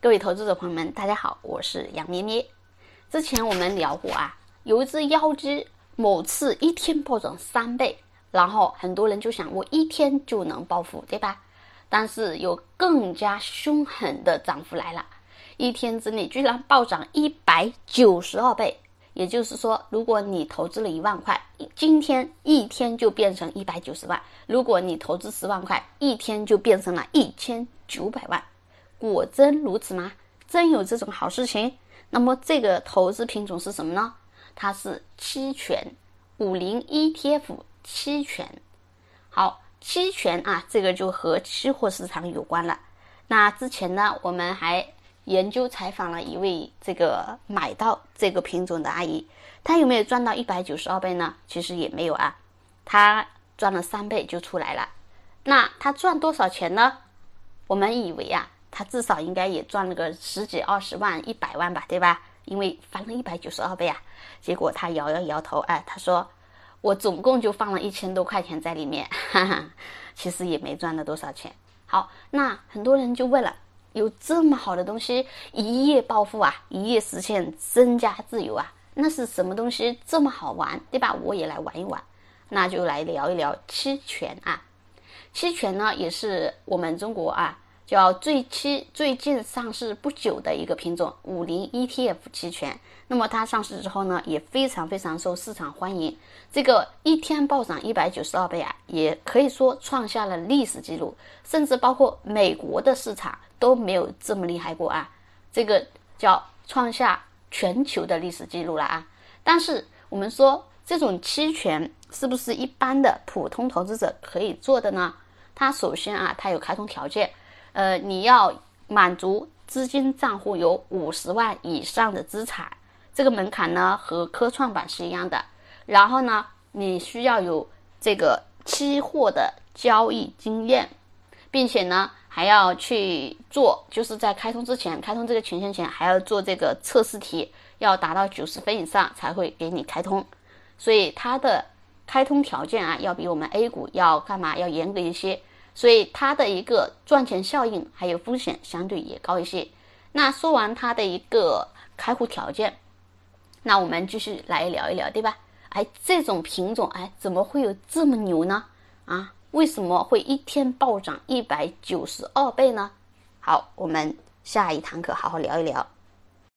各位投资者朋友们，大家好，我是杨咩咩。之前我们聊过啊，有一只妖姬某次一天暴涨三倍，然后很多人就想我一天就能暴富，对吧？但是有更加凶狠的涨幅来了，一天之内居然暴涨一百九十二倍。也就是说，如果你投资了一万块，今天一天就变成一百九十万；如果你投资十万块，一天就变成了一千九百万。果真如此吗？真有这种好事情？那么这个投资品种是什么呢？它是期权，五零 ETF 期权。好，期权啊，这个就和期货市场有关了。那之前呢，我们还研究采访了一位这个买到这个品种的阿姨，她有没有赚到一百九十二倍呢？其实也没有啊，她赚了三倍就出来了。那她赚多少钱呢？我们以为啊。他至少应该也赚了个十几二十万、一百万吧，对吧？因为翻了一百九十二倍啊！结果他摇摇摇头，哎，他说：“我总共就放了一千多块钱在里面，哈哈，其实也没赚了多少钱。”好，那很多人就问了：有这么好的东西，一夜暴富啊，一夜实现身家自由啊，那是什么东西这么好玩，对吧？我也来玩一玩，那就来聊一聊期权啊。期权呢，也是我们中国啊。叫最期最近上市不久的一个品种五零 ETF 期权，那么它上市之后呢，也非常非常受市场欢迎。这个一天暴涨一百九十二倍啊，也可以说创下了历史记录，甚至包括美国的市场都没有这么厉害过啊。这个叫创下全球的历史记录了啊。但是我们说这种期权是不是一般的普通投资者可以做的呢？它首先啊，它有开通条件。呃，你要满足资金账户有五十万以上的资产，这个门槛呢和科创板是一样的。然后呢，你需要有这个期货的交易经验，并且呢还要去做，就是在开通之前，开通这个权限前还要做这个测试题，要达到九十分以上才会给你开通。所以它的开通条件啊，要比我们 A 股要干嘛要严格一些。所以它的一个赚钱效应还有风险相对也高一些。那说完它的一个开户条件，那我们继续来聊一聊，对吧？哎，这种品种，哎，怎么会有这么牛呢？啊，为什么会一天暴涨一百九十二倍呢？好，我们下一堂课好好聊一聊。